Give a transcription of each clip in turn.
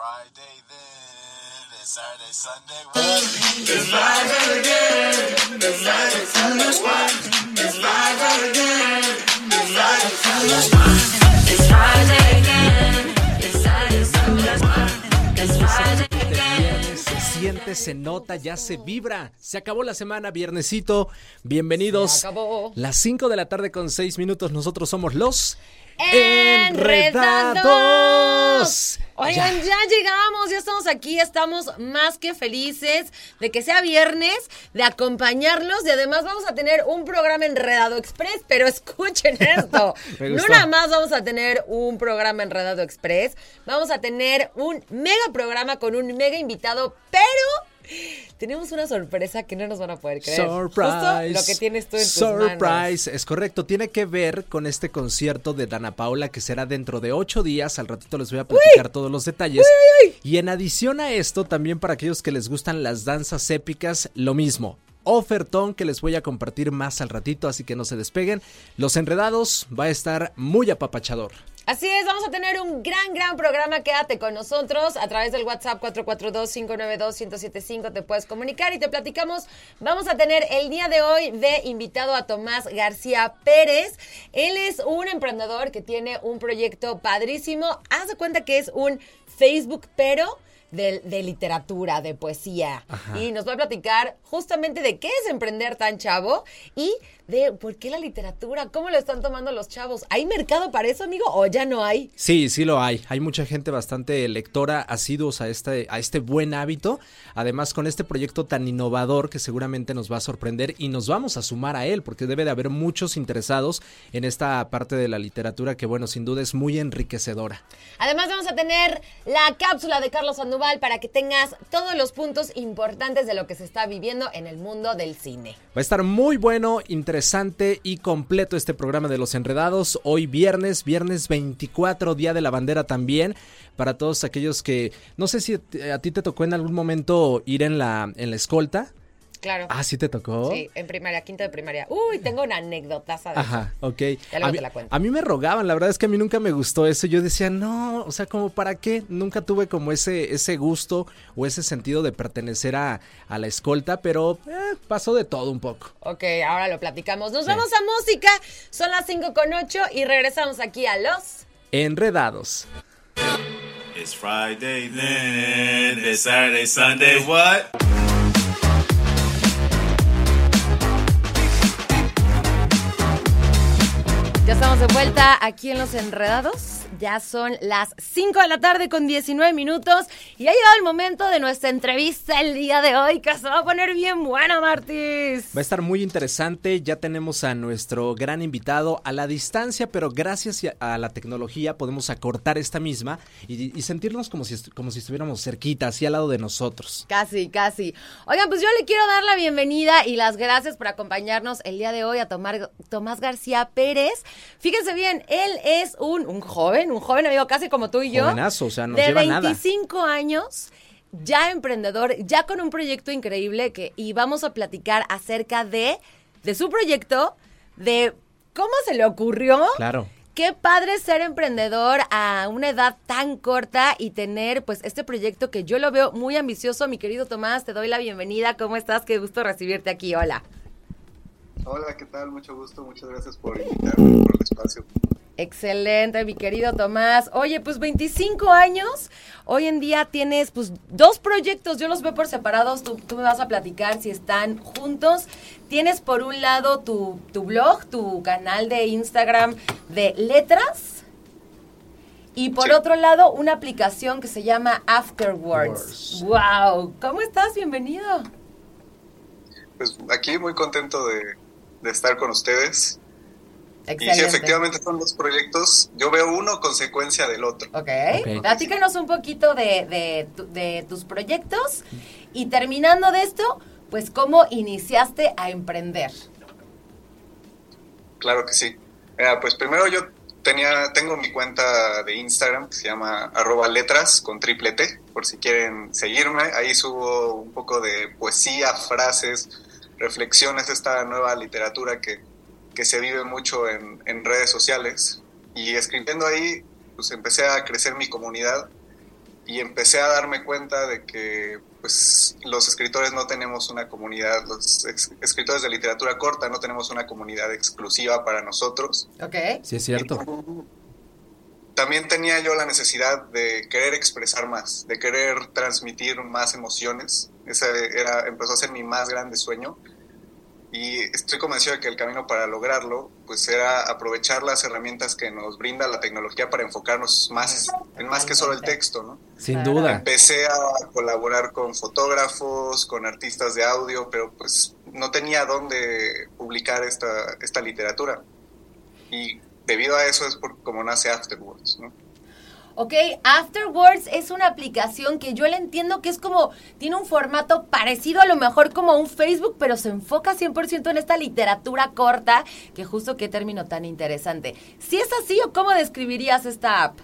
Friday then, it's Saturday, Sunday. It's Friday again, it's Friday, Sunday. It's Friday again, it's Friday, Sunday. It's Friday again. It's Saturday, Sunday. It's Friday siente, se nota, ya se vibra. Se acabó la semana, viernesito. Bienvenidos. Se acabó. Las 5 de la tarde con 6 minutos. Nosotros somos los ¡Enredados! Oigan, Ya. ya. llegamos, ya estamos aquí, estamos más que felices de que sea viernes, de acompañarlos y además vamos a tener un programa Enredado Express, pero escuchen esto, no nada más vamos a tener un programa Enredado Express, vamos a tener un mega programa con un mega invitado, pero tenemos una sorpresa que no nos van a poder creer. Surprise. Justo lo que tienes tú en tus Surprise. manos. Es correcto. Tiene que ver con este concierto de Dana Paula que será dentro de ocho días. Al ratito les voy a platicar todos los detalles. Y en adición a esto, también para aquellos que les gustan las danzas épicas, lo mismo. Ofertón que les voy a compartir más al ratito, así que no se despeguen. Los enredados va a estar muy apapachador. Así es, vamos a tener un gran, gran programa. Quédate con nosotros a través del WhatsApp 442-592-1075. Te puedes comunicar y te platicamos. Vamos a tener el día de hoy de invitado a Tomás García Pérez. Él es un emprendedor que tiene un proyecto padrísimo. Haz de cuenta que es un Facebook, pero de, de literatura, de poesía. Y nos va a platicar justamente de qué es emprender tan chavo y de por qué la literatura, cómo lo están tomando los chavos. ¿Hay mercado para eso, amigo, o ya no hay? Sí, sí lo hay. Hay mucha gente bastante lectora, asiduos a este, a este buen hábito. Además, con este proyecto tan innovador que seguramente nos va a sorprender y nos vamos a sumar a él, porque debe de haber muchos interesados en esta parte de la literatura que, bueno, sin duda es muy enriquecedora. Además vamos a tener la cápsula de Carlos Sandoval para que tengas todos los puntos importantes de lo que se está viviendo en el mundo del cine. Va a estar muy bueno, interesante y completo este programa de Los Enredados. Hoy viernes, viernes 24, Día de la Bandera también. Para todos aquellos que, no sé si a ti te tocó en algún momento ir en la, en la escolta. Claro. Ah, sí te tocó. Sí, en primaria, quinto de primaria. Uy, tengo una anécdota, ¿sabes? Ajá, ok. Ya luego a, mí, te la cuento. a mí me rogaban, la verdad es que a mí nunca me gustó eso. Yo decía, no, o sea, como para qué. Nunca tuve como ese, ese gusto o ese sentido de pertenecer a, a la escolta, pero eh, pasó de todo un poco. Ok, ahora lo platicamos. Nos Sí. vamos a música. Son las 5 con 8 y regresamos aquí a los... Enredados. It's Friday then, it's Saturday, Sunday. What? Ya estamos de vuelta aquí en Los Enredados. Ya son las 5 de la tarde con 19 minutos y ha llegado el momento de nuestra entrevista el día de hoy que se va a poner bien buena, Martis. Va a estar muy interesante, ya tenemos a nuestro gran invitado a la distancia, pero gracias a la tecnología podemos acortar esta misma y, y sentirnos como si, como si estuviéramos cerquita, así al lado de nosotros. Casi, casi. Oigan, pues yo le quiero dar la bienvenida y las gracias por acompañarnos el día de hoy a Tomar- Tomás García Pérez. Fíjense bien, él es un, un joven, un joven amigo casi como tú y yo. Jovenazo, o sea, nos de lleva nada. 25 años, ya emprendedor, ya con un proyecto increíble que y vamos a platicar acerca de, de su proyecto, de cómo se le ocurrió. Claro. Qué padre ser emprendedor a una edad tan corta y tener pues este proyecto que yo lo veo muy ambicioso. Mi querido Tomás, te doy la bienvenida. ¿Cómo estás? Qué gusto recibirte aquí. Hola. Hola, ¿qué tal? Mucho gusto, muchas gracias por invitarme por el espacio. Excelente, mi querido Tomás. Oye, pues 25 años. Hoy en día tienes pues dos proyectos. Yo los veo por separados. Tú, tú me vas a platicar si están juntos. Tienes por un lado tu, tu blog, tu canal de Instagram de letras. Y por Sí. otro lado, una aplicación que se llama Afterwards. Words. ¡Wow! ¿Cómo estás? Bienvenido. Pues aquí muy contento de, de estar con ustedes. Y sí, Excelente. efectivamente son dos proyectos. Yo veo uno consecuencia del otro. Ok. Ok. Platícanos un poquito de, de tu- de tus proyectos y terminando de esto, pues cómo iniciaste a emprender. Claro que sí. Mira, pues primero yo tenía, tengo mi cuenta de Instagram que se llama arroba letras con triple T, por si quieren seguirme. Ahí subo un poco de poesía, frases, reflexiones, esta nueva literatura que, que se vive mucho en, en redes sociales. Y escribiendo ahí, pues empecé a crecer mi comunidad y empecé a darme cuenta de que pues los escritores no tenemos una comunidad, los ex- escritores de literatura corta no tenemos una comunidad exclusiva para nosotros. Ok. Sí, es cierto. También tenía yo la necesidad de querer expresar más, de querer transmitir más emociones. Ese era, empezó a ser mi más grande sueño. Y estoy convencido de que el camino para lograrlo, pues era aprovechar las herramientas que nos brinda la tecnología para enfocarnos más en más que solo el texto, ¿no? Sin duda. Empecé a colaborar con fotógrafos, con artistas de audio, pero pues no tenía dónde publicar esta, esta literatura. Y debido a eso es por como nace Afterwards, ¿no? Ok, Afterwards es una aplicación que yo le entiendo que es como, tiene un formato parecido a lo mejor como un Facebook, pero se enfoca 100% en esta literatura corta, que justo qué término tan interesante. Si es así o cómo describirías esta app?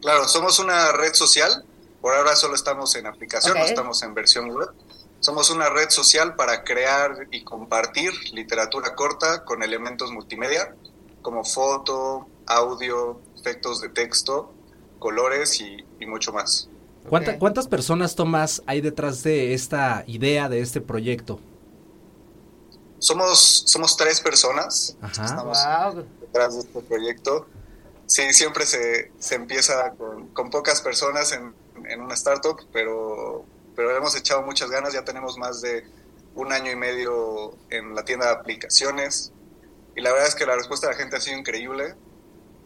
Claro, somos una red social, por ahora solo estamos en aplicación, no estamos en versión web. Somos una red social para crear y compartir literatura corta con elementos multimedia, como foto, audio, efectos de texto, colores y, y mucho más. ¿Cuánta-. ¿Cuántas personas, Tomás, hay detrás de esta idea, de este proyecto? Somos, somos tres personas, Ajá. estamos Wow. detrás de este proyecto. Sí, siempre se, se empieza con, con pocas personas en, en una startup, pero, pero hemos echado muchas ganas, ya tenemos más de un año y medio en la tienda de aplicaciones y la verdad es que la respuesta de la gente ha sido increíble.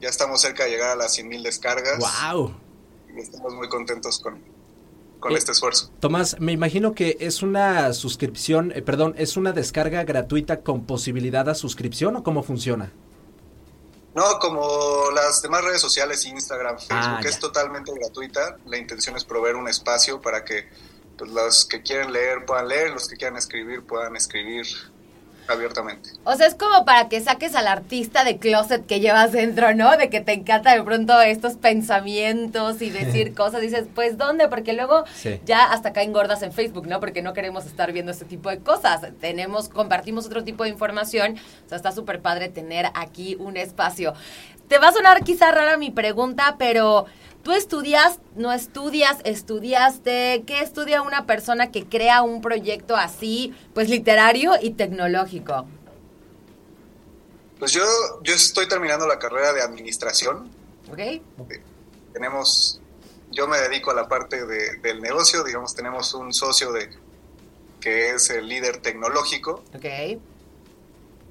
Ya estamos cerca de llegar a las 100.000 descargas ¡Wow! y estamos muy contentos con, con Eh, este esfuerzo. Tomás, me imagino que es una suscripción, eh, perdón, es una descarga gratuita con posibilidad a suscripción o cómo funciona? No, como las demás redes sociales, Instagram, Facebook, Ah, ya. es totalmente gratuita. La intención es proveer un espacio para que pues, los que quieren leer puedan leer, los que quieran escribir puedan escribir abiertamente. O sea, es como para que saques al artista de closet que llevas dentro, ¿no? De que te encanta de pronto estos pensamientos y decir cosas. Dices, pues, ¿dónde? Porque luego Sí. ya hasta caen gordas en Facebook, ¿no? Porque no queremos estar viendo ese tipo de cosas. Tenemos, compartimos otro tipo de información. O sea, está súper padre tener aquí un espacio. Te va a sonar quizá rara mi pregunta, pero tú estudias, no estudias, estudiaste. ¿Qué estudia una persona que crea un proyecto así, pues literario y tecnológico? Pues yo, yo estoy terminando la carrera de administración. ¿Ok? Tenemos, yo me dedico a la parte de- del negocio, digamos, tenemos un socio de que es el líder tecnológico. Ok.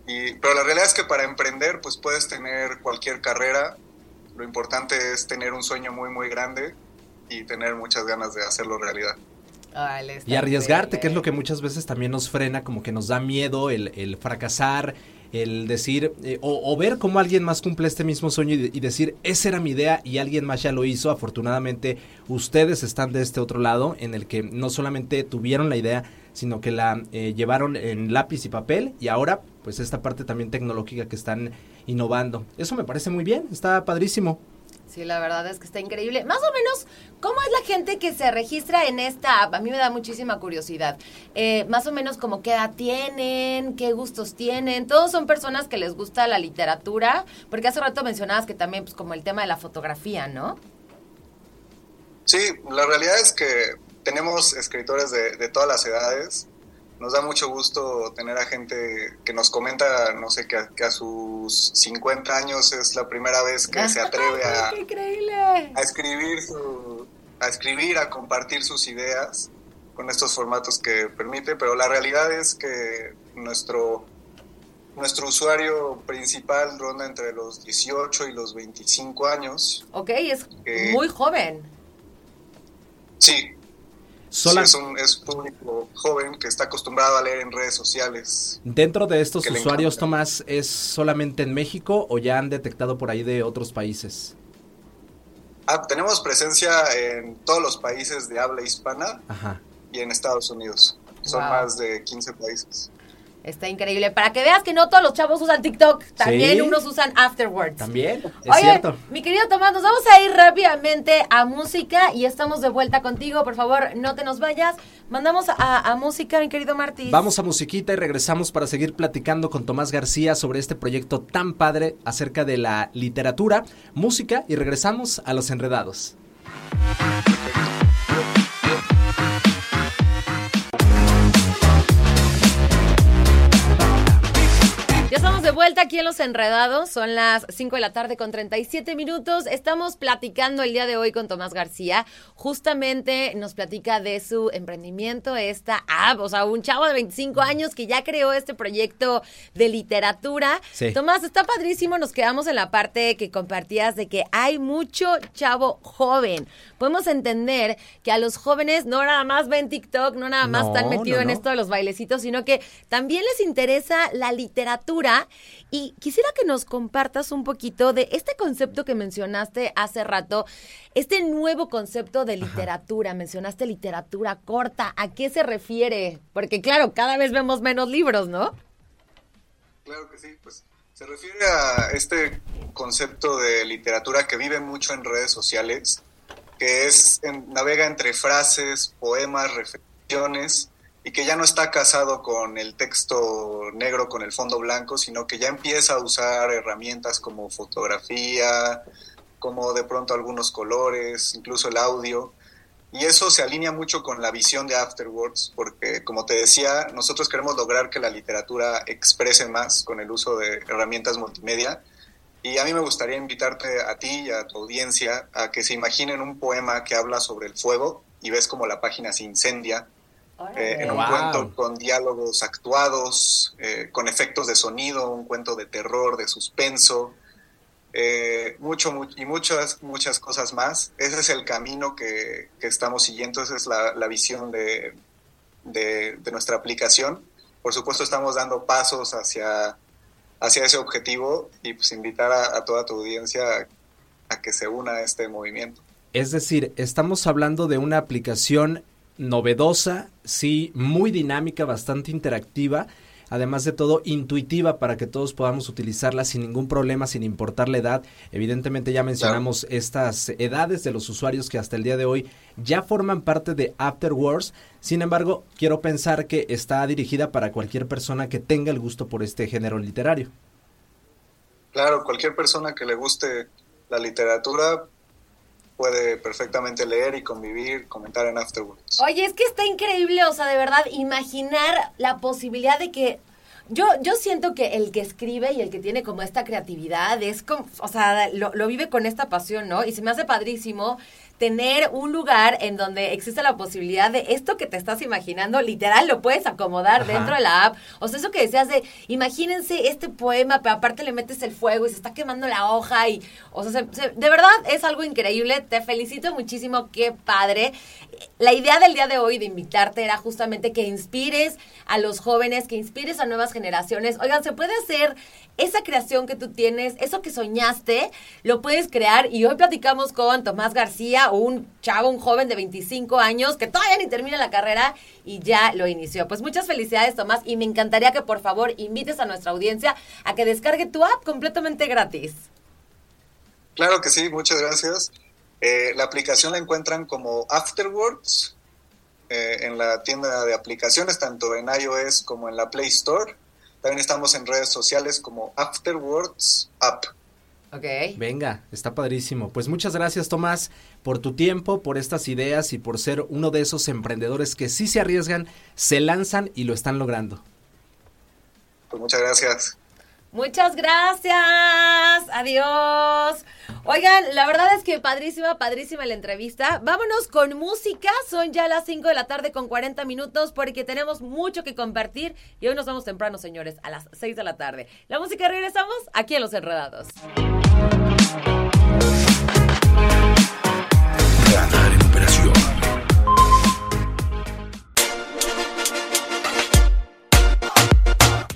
Y, pero la realidad es que para emprender, pues puedes tener cualquier carrera. Lo importante es tener un sueño muy, muy grande y tener muchas ganas de hacerlo realidad. Y arriesgarte, que es lo que muchas veces también nos frena, como que nos da miedo el, el fracasar, el decir, eh, o, o ver cómo alguien más cumple este mismo sueño y decir, esa era mi idea y alguien más ya lo hizo. Afortunadamente, ustedes están de este otro lado, en el que no solamente tuvieron la idea, sino que la eh, llevaron en lápiz y papel y ahora, pues esta parte también tecnológica que están innovando. Eso me parece muy bien, está padrísimo. Sí, la verdad es que está increíble. Más o menos, ¿cómo es la gente que se registra en esta app? A mí me da muchísima curiosidad. Eh, más o menos, como qué edad tienen, qué gustos tienen. Todos son personas que les gusta la literatura, porque hace rato mencionabas que también, pues, como el tema de la fotografía, ¿no? Sí, la realidad es que tenemos escritores de, de todas las edades. Nos da mucho gusto tener a gente que nos comenta, no sé, que a, que a sus 50 años es la primera vez que se atreve a escribir su, a escribir, a compartir sus ideas con estos formatos que permite, pero la realidad es que nuestro nuestro usuario principal ronda entre los 18 y los 25 años. Ok, es Eh, muy joven. Sí, Sola- Sí, es un es público joven que está acostumbrado a leer en redes sociales. Dentro de estos usuarios. Tomás, ¿es solamente en México o ya han detectado por ahí de otros países? Ah, tenemos presencia en todos los países de habla hispana Ajá. y en Estados Unidos. Son Wow. más de 15 países. Está increíble. Para que veas que no todos los chavos usan TikTok, también Sí. unos usan Afterwards. También, es Oye, cierto. mi querido Tomás, nos vamos a ir rápidamente a música y estamos de vuelta contigo. Por favor, no te nos vayas. Mandamos a, a música, mi querido Martis. Vamos a musiquita y regresamos para seguir platicando con Tomás García sobre este proyecto tan padre acerca de la literatura, música y regresamos a Los Enredados. Eso de vuelta aquí en Los Enredados. Son las 5 de la tarde con 37 minutos. Estamos platicando el día de hoy con Tomás García. Justamente nos platica de su emprendimiento, esta app, o sea, un chavo de 25 años que ya creó este proyecto de literatura. Sí. Tomás, está padrísimo. Nos quedamos en la parte que compartías de que hay mucho chavo joven. Podemos entender que a los jóvenes no nada más ven TikTok, no nada más No, están metidos no, en esto de los bailecitos, sino que también les interesa la literatura. Y quisiera que nos compartas un poquito de este concepto que mencionaste hace rato, este nuevo concepto de literatura. Mencionaste literatura corta. ¿A qué se refiere? Porque claro, cada vez vemos menos libros, ¿no? Claro que sí, pues se refiere a este concepto de literatura que vive mucho en redes sociales, que es en- navega entre frases, poemas, reflexiones y que ya no está casado con el texto negro con el fondo blanco, sino que ya empieza a usar herramientas como fotografía, como de pronto algunos colores, incluso el audio. Y eso se alinea mucho con la visión de Afterwards, porque como te decía, nosotros queremos lograr que la literatura exprese más con el uso de herramientas multimedia. Y a mí me gustaría invitarte a ti y a tu audiencia a que se imaginen un poema que habla sobre el fuego y ves como la página se incendia eh, en un Wow. cuento con diálogos actuados, eh, con efectos de sonido, un cuento de terror, de suspenso, eh, mucho, mu- y muchas, muchas cosas más. Ese es el camino que, que estamos siguiendo, esa es la, la visión de, de, de nuestra aplicación. Por supuesto, estamos dando pasos hacia, hacia ese objetivo y pues invitar a, a toda tu audiencia a, a que se una a este movimiento. Es decir, estamos hablando de una aplicación novedosa, sí, muy dinámica, bastante interactiva, además de todo intuitiva para que todos podamos utilizarla sin ningún problema, sin importar la edad. Evidentemente ya mencionamos estas edades de los usuarios que hasta el día de hoy ya forman parte de Afterwards. Sin embargo, quiero pensar que está dirigida para cualquier persona que tenga el gusto por este género literario. Claro, cualquier persona que le guste la literatura puede perfectamente leer y convivir, comentar en Afterwards. Oye, es que está increíble, o sea, de verdad, imaginar la posibilidad de que... Yo, yo siento que el que escribe y el que tiene como esta creatividad es como, o sea, lo, lo vive con esta pasión, ¿no? Y se me hace padrísimo tener un lugar en donde existe la posibilidad de esto que te estás imaginando, literal, lo puedes acomodar Ajá. dentro de la app. O sea, eso que decías de, imagínense este poema, pero aparte le metes el fuego y se está quemando la hoja y, o sea, se- se- de verdad es algo increíble. Te felicito muchísimo, qué padre. La idea del día de hoy de invitarte era justamente que inspires a los jóvenes, que inspires a nuevas generaciones. Oigan, se puede hacer esa creación que tú tienes, eso que soñaste, lo puedes crear. Y hoy platicamos con Tomás García, un chavo, un joven de 25 años que todavía ni termina la carrera y ya lo inició. Pues muchas felicidades, Tomás, y me encantaría que por favor invites a nuestra audiencia a que descargue tu app completamente gratis. Claro que sí, muchas gracias. Eh, la aplicación la encuentran como Afterwards eh, en la tienda de aplicaciones, tanto en iOS como en la Play Store. También estamos en redes sociales como Afterwards App. Ok. Venga, está padrísimo. Pues muchas gracias Tomás por tu tiempo, por estas ideas y por ser uno de esos emprendedores que sí se arriesgan, se lanzan y lo están logrando. Pues muchas gracias. Muchas gracias. Adiós. Oigan, la verdad es que padrísima, padrísima la entrevista. Vámonos con música. Son ya las 5 de la tarde con 40 minutos porque tenemos mucho que compartir y hoy nos vamos temprano, señores, a las 6 de la tarde. La música regresamos aquí en Los Enredados.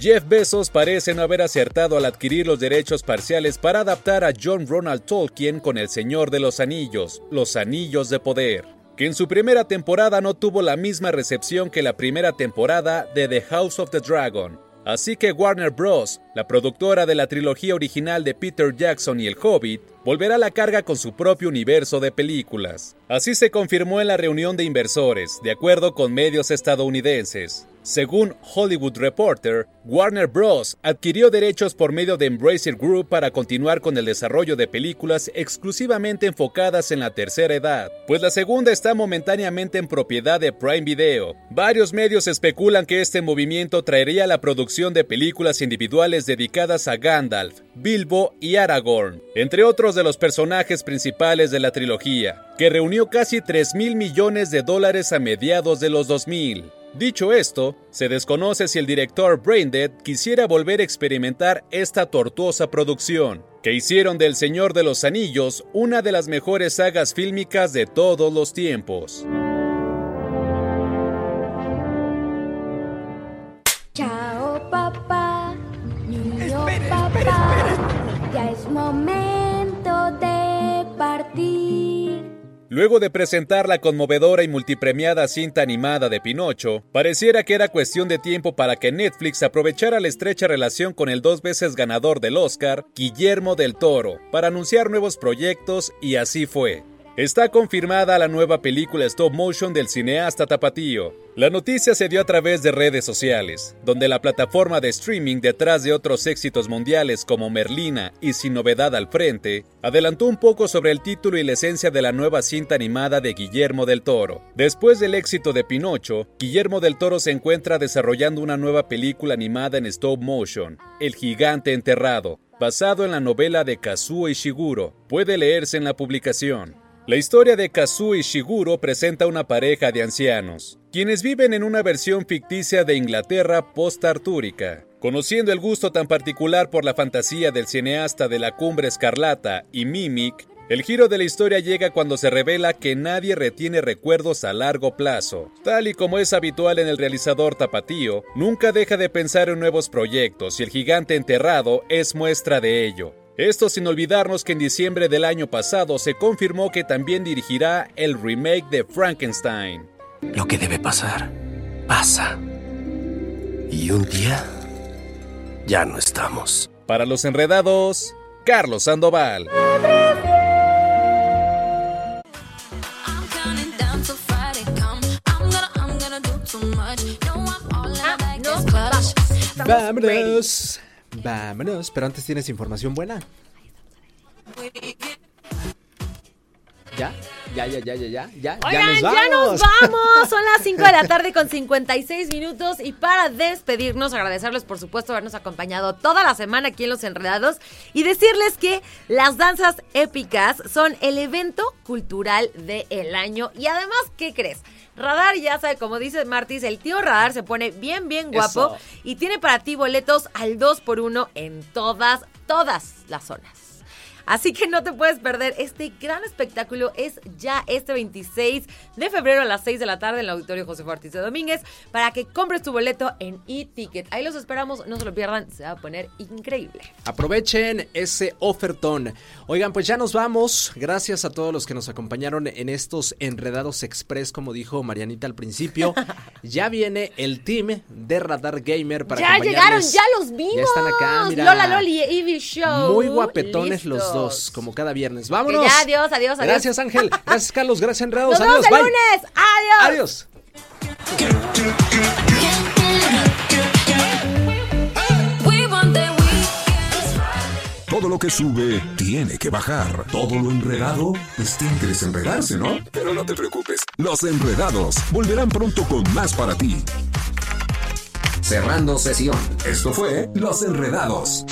Jeff Bezos parece no haber acertado al adquirir los derechos parciales para adaptar a John Ronald Tolkien con El Señor de los Anillos, Los Anillos de Poder, que en su primera temporada no tuvo la misma recepción que la primera temporada de The House of the Dragon. Así que Warner Bros., la productora de la trilogía original de Peter Jackson y El Hobbit, volverá a la carga con su propio universo de películas. Así se confirmó en la reunión de inversores, de acuerdo con medios estadounidenses. Según Hollywood Reporter, Warner Bros. adquirió derechos por medio de Embracer Group para continuar con el desarrollo de películas exclusivamente enfocadas en la tercera edad, pues la segunda está momentáneamente en propiedad de Prime Video. Varios medios especulan que este movimiento traería la producción de películas individuales dedicadas a Gandalf, Bilbo y Aragorn, entre otros de los personajes principales de la trilogía, que reunió casi 3 mil millones de dólares a mediados de los 2000. Dicho esto, se desconoce si el director Braindead quisiera volver a experimentar esta tortuosa producción, que hicieron del Señor de los Anillos una de las mejores sagas fílmicas de todos los tiempos. Luego de presentar la conmovedora y multipremiada cinta animada de Pinocho, pareciera que era cuestión de tiempo para que Netflix aprovechara la estrecha relación con el dos veces ganador del Oscar, Guillermo del Toro, para anunciar nuevos proyectos y así fue. Está confirmada la nueva película stop motion del cineasta Tapatío. La noticia se dio a través de redes sociales, donde la plataforma de streaming detrás de otros éxitos mundiales como Merlina y Sin Novedad al Frente, adelantó un poco sobre el título y la esencia de la nueva cinta animada de Guillermo del Toro. Después del éxito de Pinocho, Guillermo del Toro se encuentra desarrollando una nueva película animada en stop motion, El Gigante Enterrado, basado en la novela de Kazuo Ishiguro. Puede leerse en la publicación. La historia de Kazuo Ishiguro presenta una pareja de ancianos, quienes viven en una versión ficticia de Inglaterra post-artúrica. Conociendo el gusto tan particular por la fantasía del cineasta de la Cumbre Escarlata y Mimic, el giro de la historia llega cuando se revela que nadie retiene recuerdos a largo plazo. Tal y como es habitual en el realizador tapatío, nunca deja de pensar en nuevos proyectos y el gigante enterrado es muestra de ello. Esto sin olvidarnos que en diciembre del año pasado se confirmó que también dirigirá el remake de Frankenstein. Lo que debe pasar, pasa. Y un día, ya no estamos. Para los enredados, Carlos Sandoval. Vámonos. Vámonos. Pero antes tienes información buena. ¿Ya? ¿Ya, ya, ya, ya, ya? ¿Ya? Oigan, ya ya nos vamos. Son las 5 de la tarde con 56 minutos. Y para despedirnos, agradecerles, por supuesto, habernos acompañado toda la semana aquí en Los Enredados. Y decirles que las danzas épicas son el evento cultural del año. Y además, ¿qué crees? Radar, ya sabe, como dice Martis, el tío Radar se pone bien, bien guapo. Eso. Y tiene para ti boletos al 2x1 en todas, todas las zonas. Así que no te puedes perder este gran espectáculo. Es ya este 26 de febrero a las 6 de la tarde en el Auditorio José Ortiz de Domínguez para que compres tu boleto en e-ticket. Ahí los esperamos, no se lo pierdan, se va a poner increíble. Aprovechen ese ofertón. Oigan, pues ya nos vamos. Gracias a todos los que nos acompañaron en estos enredados express, como dijo Marianita al principio. ya viene el team de Radar Gamer para ya llegaron, ya los vimos. Ya están acá, mira. Lola Loli y Ivy Show. Muy guapetones los Listos. Dos, como cada viernes. Vámonos. ya, adiós, adiós, adiós. Gracias, Ángel. Gracias, Carlos. Gracias, Enredados. Nos Adiós. vemos el Bye. lunes. Adiós. Adiós. Todo lo que sube tiene que bajar. Todo lo enredado, pues tiene que desenredarse, ¿no? Pero no te preocupes. Los enredados volverán pronto con más para ti. Cerrando sesión. Esto fue Los Enredados.